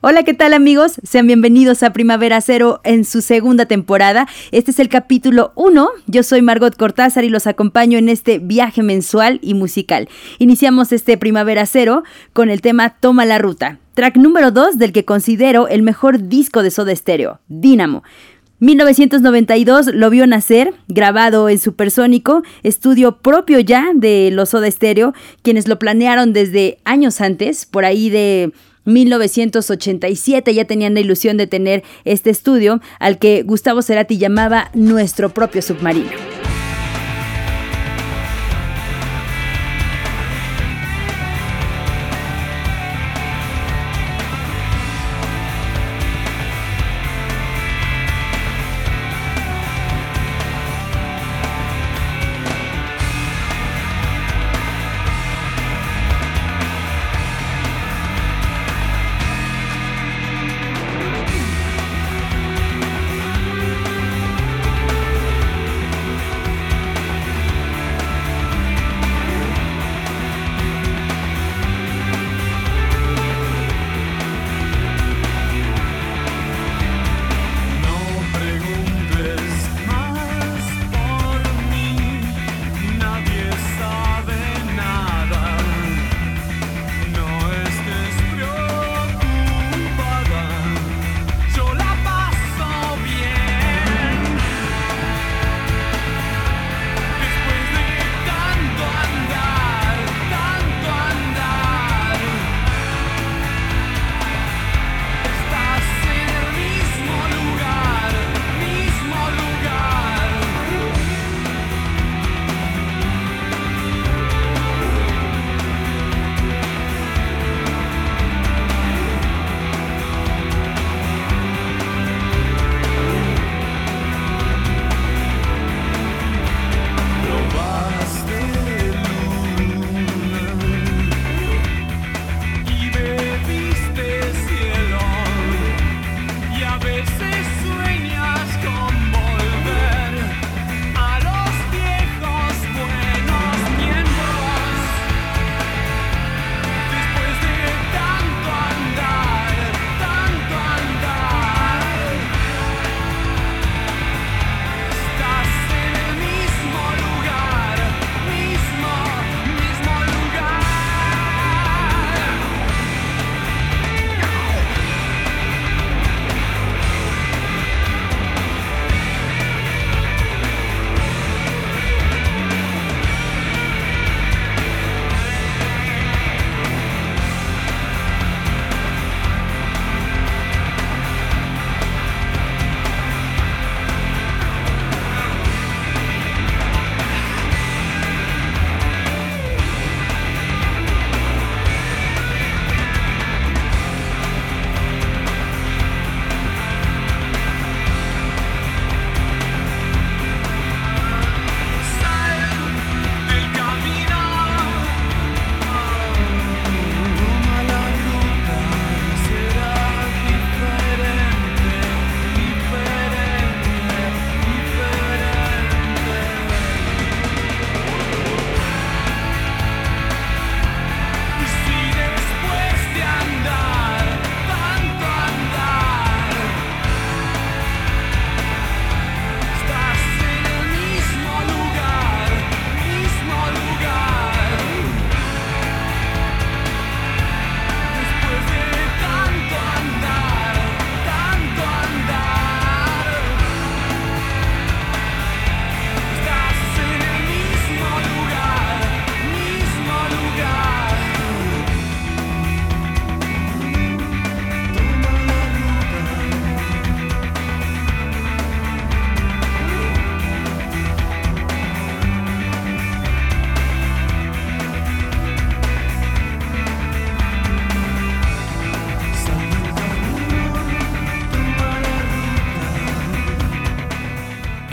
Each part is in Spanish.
Hola, ¿qué tal amigos? Sean bienvenidos a Primavera Cero en su segunda temporada. Este es el capítulo 1. Yo soy Margot Cortázar y los acompaño en este viaje mensual y musical. Iniciamos este Primavera Cero con el tema Toma la Ruta, track número 2 del que considero el mejor disco de Soda Stereo, Dínamo. 1992 lo vio nacer, grabado en Supersónico, estudio propio ya de los Soda Stereo, quienes lo planearon desde años antes, por ahí de 1987 ya tenían la ilusión de tener este estudio al que Gustavo Cerati llamaba nuestro propio submarino.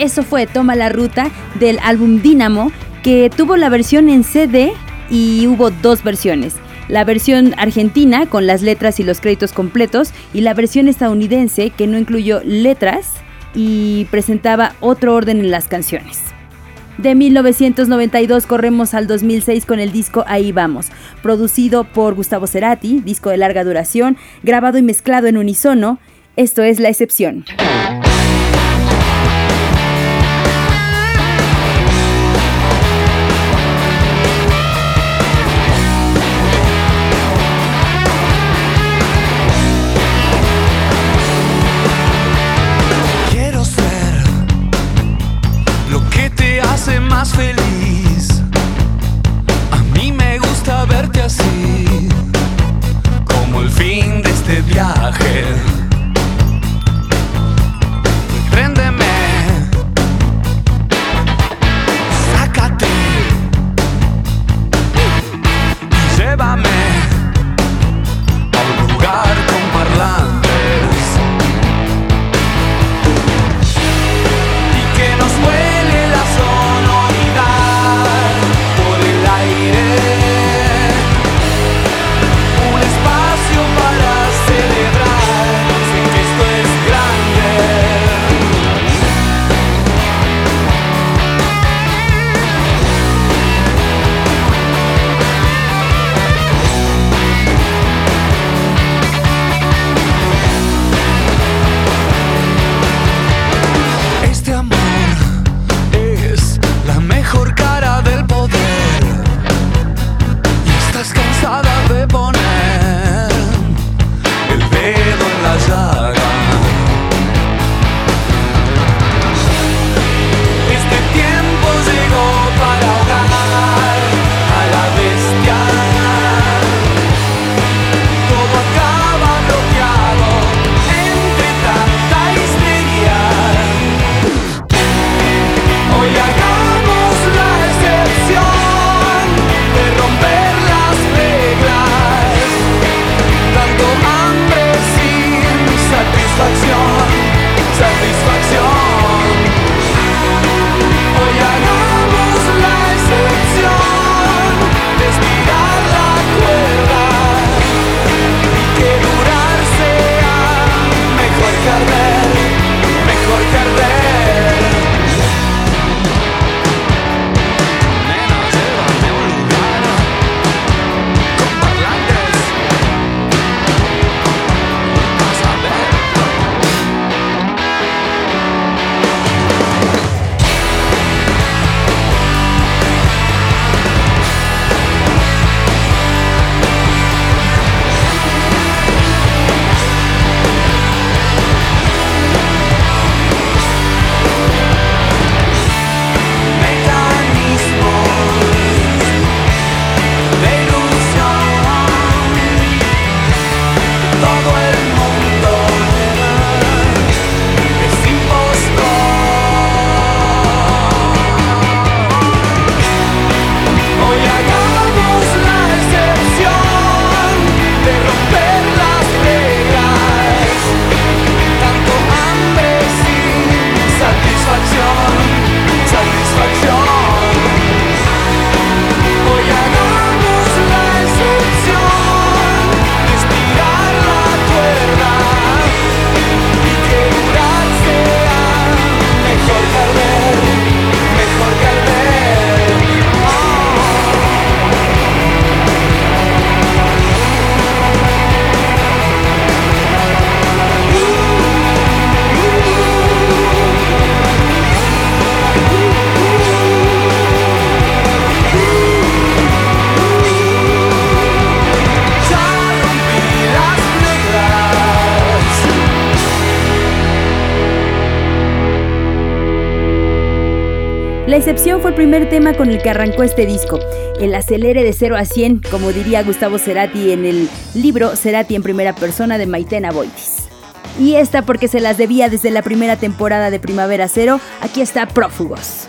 Eso fue Toma la Ruta del álbum Dynamo, que tuvo la versión en CD y hubo dos versiones. La versión argentina con las letras y los créditos completos y la versión estadounidense que no incluyó letras y presentaba otro orden en las canciones. De 1992 corremos al 2006 con el disco Ahí vamos, producido por Gustavo Cerati, disco de larga duración, grabado y mezclado en unisono. Esto es La Excepción. La excepción fue el primer tema con el que arrancó este disco, el acelere de 0 a 100, como diría Gustavo Cerati en el libro Cerati en primera persona de Maitena Boitis. Y esta porque se las debía desde la primera temporada de Primavera Cero, aquí está Prófugos.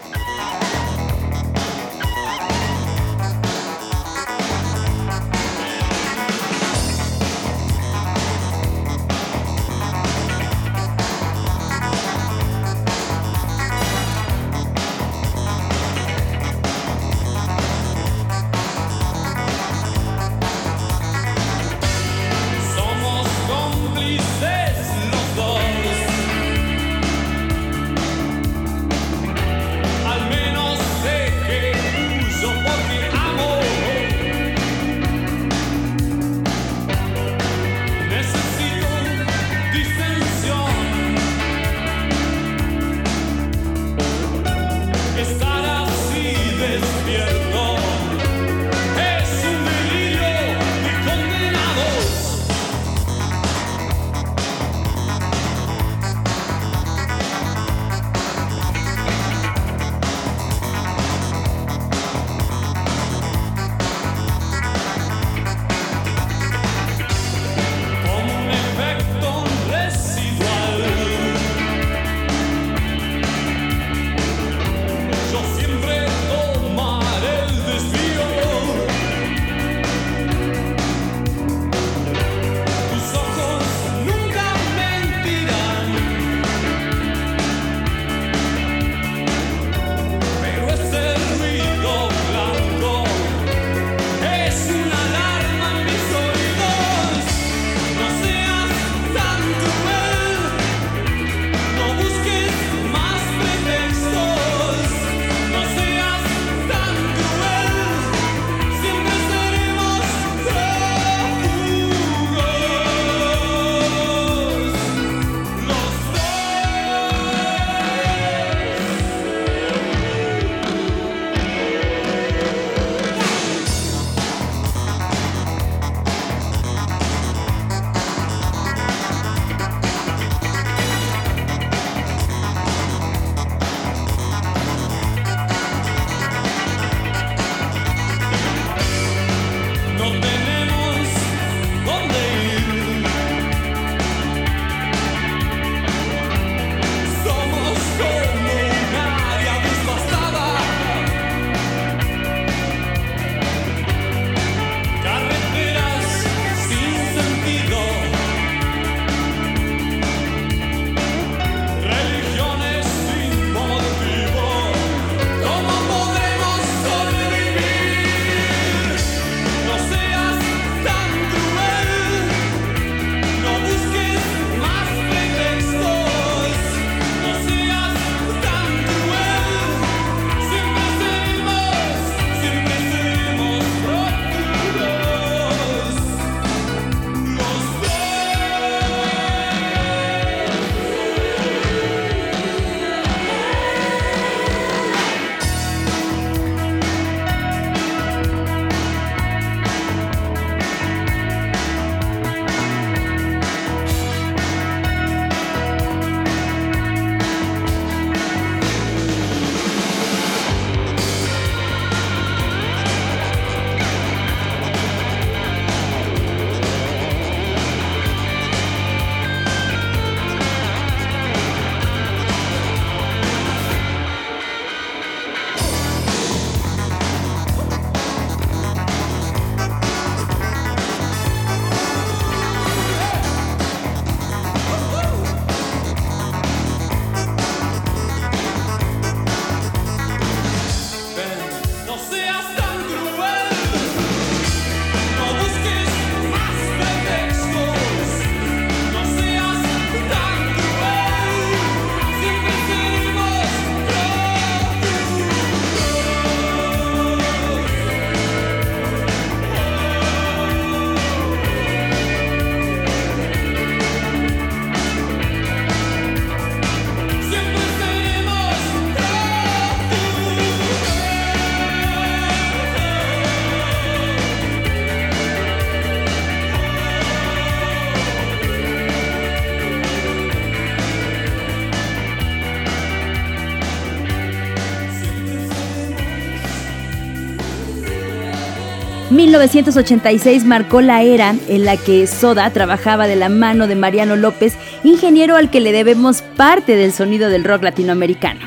1986 marcó la era en la que Soda trabajaba de la mano de Mariano López, ingeniero al que le debemos parte del sonido del rock latinoamericano.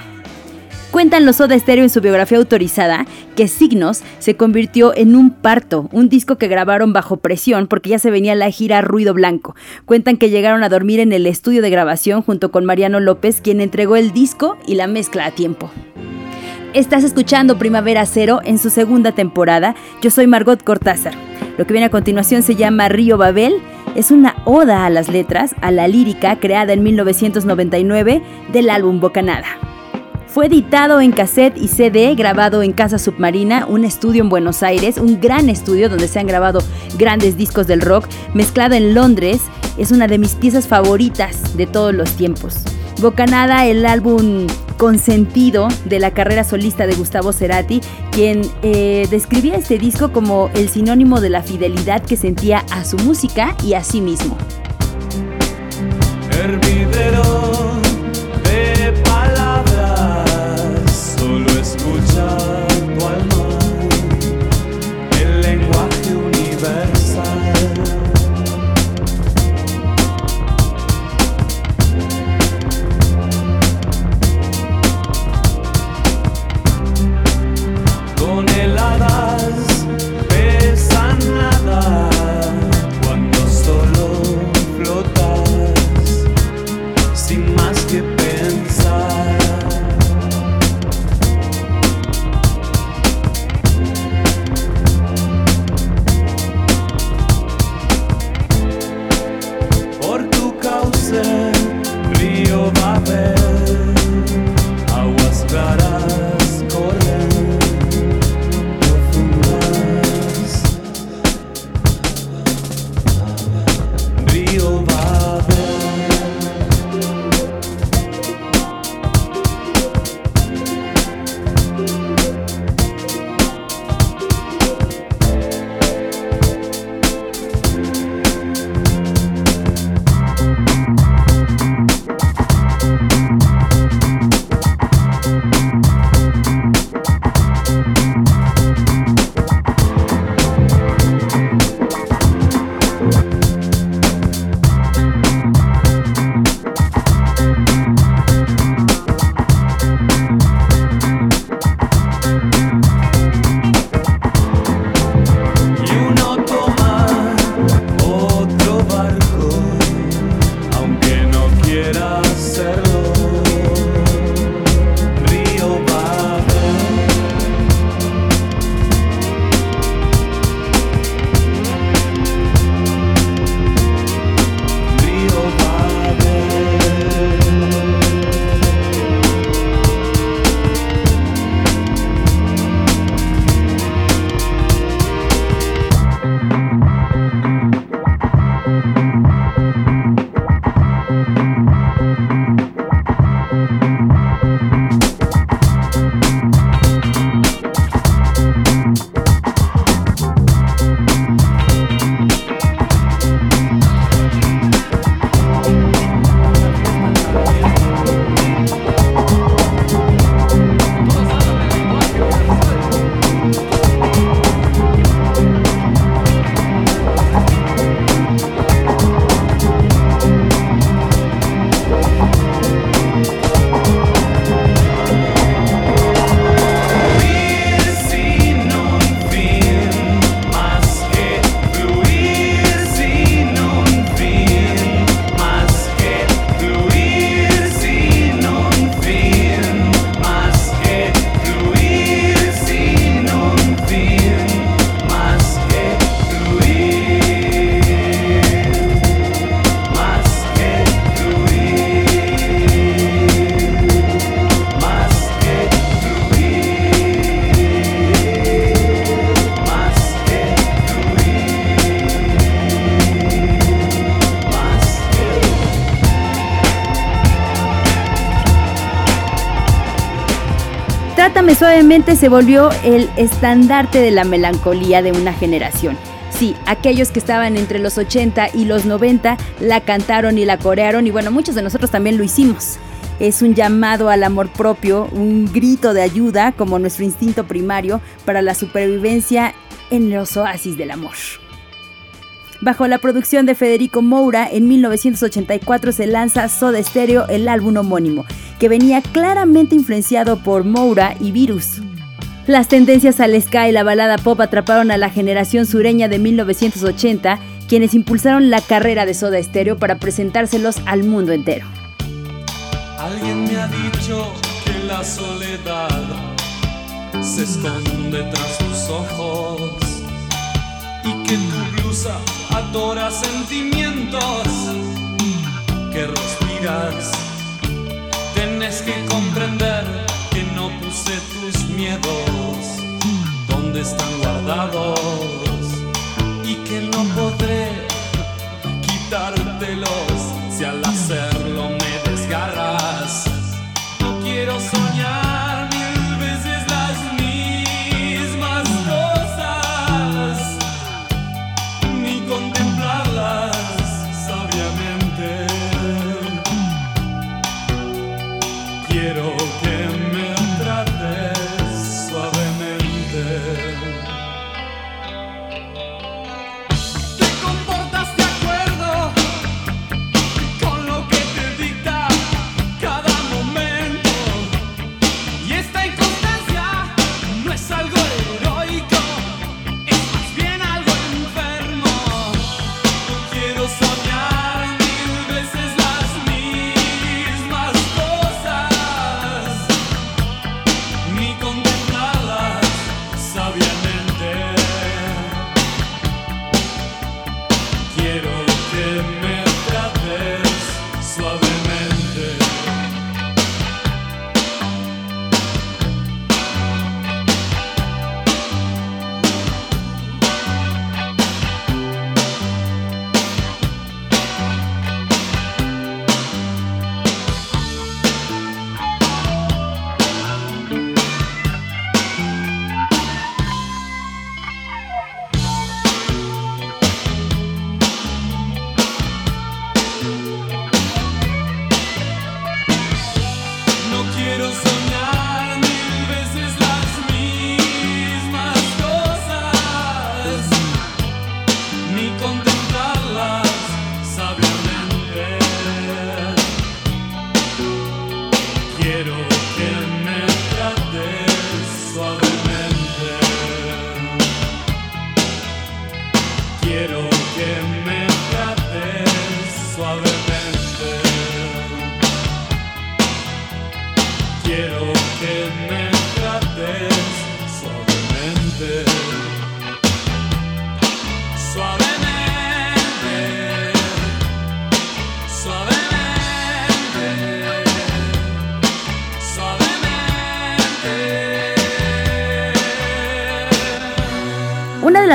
Cuentan los Soda Stereo en su biografía autorizada que Signos se convirtió en un parto, un disco que grabaron bajo presión porque ya se venía la gira Ruido Blanco. Cuentan que llegaron a dormir en el estudio de grabación junto con Mariano López, quien entregó el disco y la mezcla a tiempo. Estás escuchando Primavera Cero en su segunda temporada. Yo soy Margot Cortázar. Lo que viene a continuación se llama Río Babel. Es una oda a las letras, a la lírica creada en 1999 del álbum Bocanada. Fue editado en cassette y CD, grabado en Casa Submarina, un estudio en Buenos Aires, un gran estudio donde se han grabado grandes discos del rock, mezclado en Londres. Es una de mis piezas favoritas de todos los tiempos. Bocanada, el álbum consentido de la carrera solista de Gustavo Cerati, quien eh, describía este disco como el sinónimo de la fidelidad que sentía a su música y a sí mismo. Suavemente se volvió el estandarte de la melancolía de una generación. Sí, aquellos que estaban entre los 80 y los 90 la cantaron y la corearon y bueno, muchos de nosotros también lo hicimos. Es un llamado al amor propio, un grito de ayuda como nuestro instinto primario para la supervivencia en los oasis del amor. Bajo la producción de Federico Moura, en 1984 se lanza Soda Stereo, el álbum homónimo, que venía claramente influenciado por Moura y Virus. Las tendencias al ska y la balada pop atraparon a la generación sureña de 1980, quienes impulsaron la carrera de Soda Stereo para presentárselos al mundo entero. Alguien me ha dicho que la soledad se esconde tras tus ojos que tu blusa adora sentimientos que respiras. Tienes que comprender que no puse tus miedos donde están guardados y que no podré quitártelos si al hacerlo me desgarras. No quiero soñar.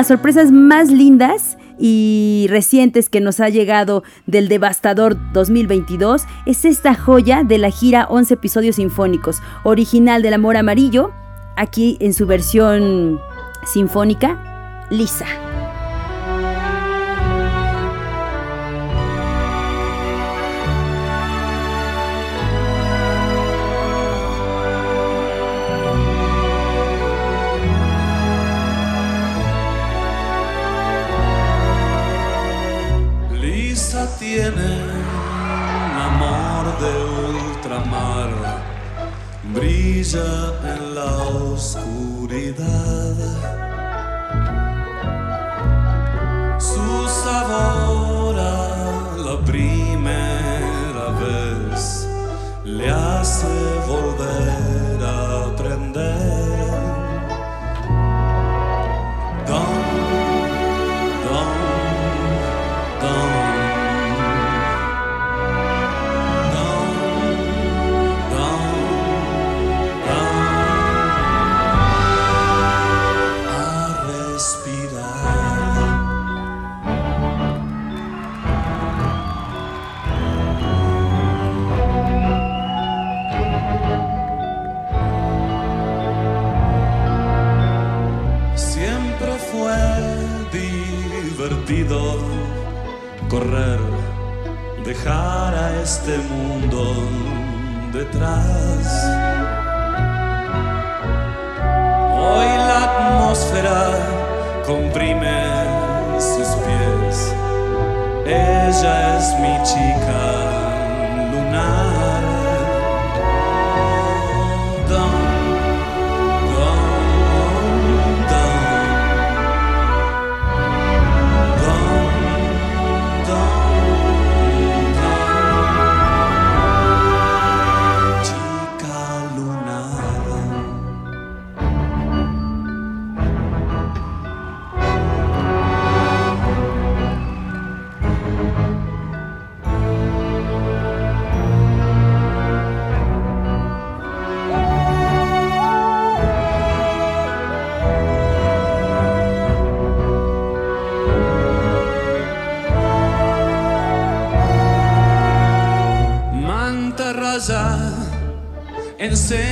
Las sorpresas más lindas y recientes que nos ha llegado del devastador 2022 es esta joya de la gira 11 episodios sinfónicos, original del Amor Amarillo, aquí en su versión sinfónica, lisa. sun. say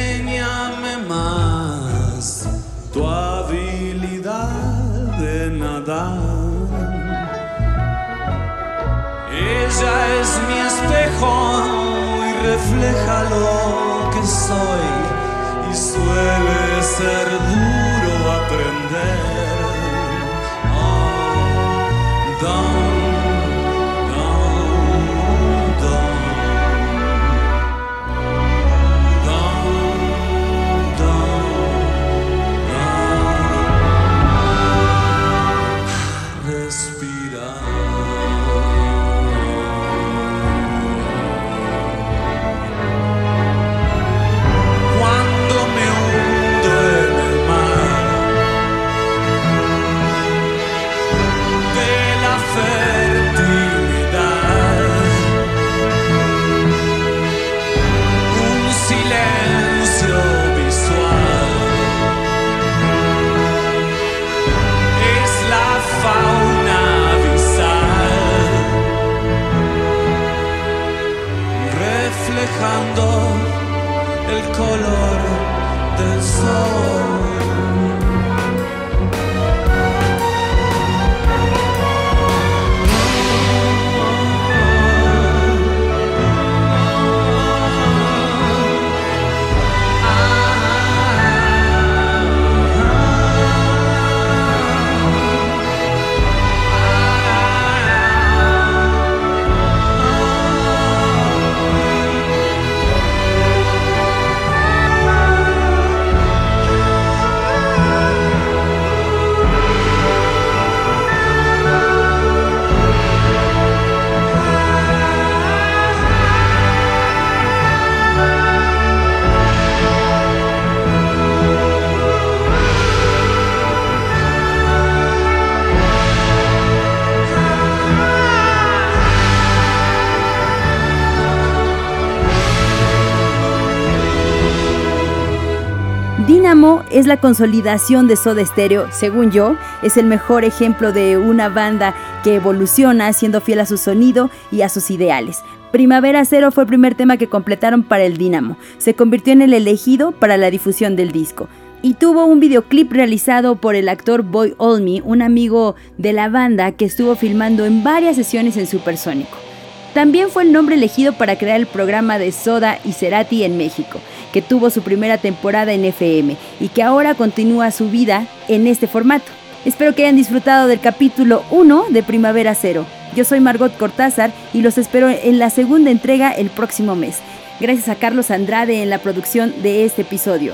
es la consolidación de Soda Stereo, según yo, es el mejor ejemplo de una banda que evoluciona siendo fiel a su sonido y a sus ideales. Primavera Cero fue el primer tema que completaron para el Dynamo. Se convirtió en el elegido para la difusión del disco. Y tuvo un videoclip realizado por el actor Boy Olmi, un amigo de la banda que estuvo filmando en varias sesiones en Supersónico. También fue el nombre elegido para crear el programa de Soda y Cerati en México, que tuvo su primera temporada en FM y que ahora continúa su vida en este formato. Espero que hayan disfrutado del capítulo 1 de Primavera Cero. Yo soy Margot Cortázar y los espero en la segunda entrega el próximo mes. Gracias a Carlos Andrade en la producción de este episodio.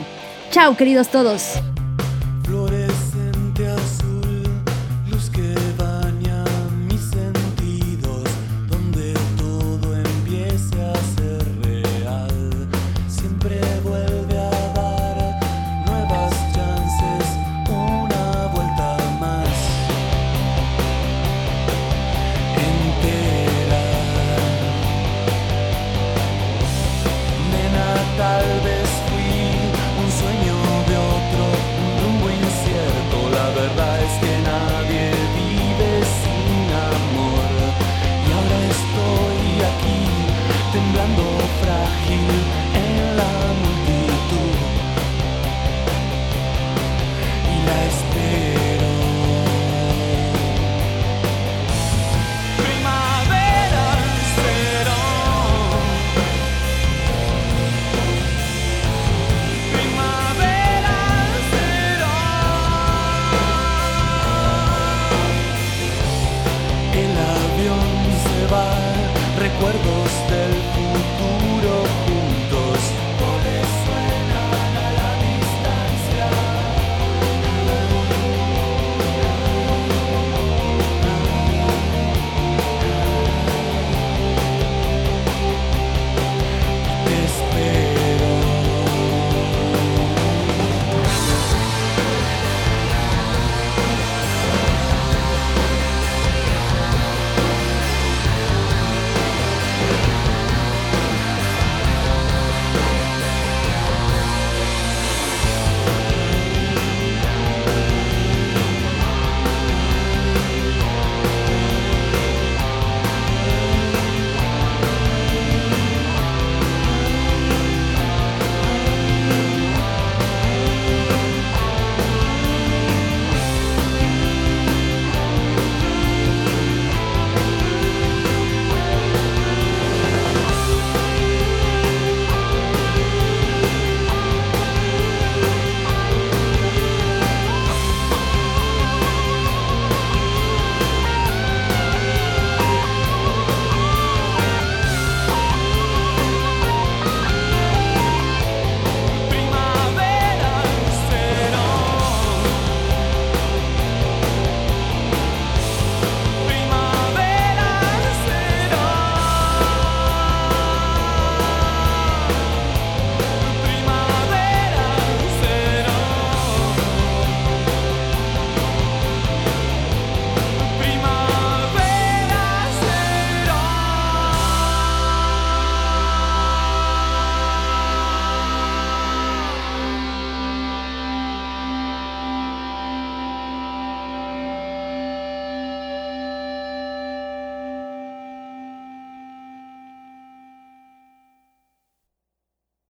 Chao, queridos todos.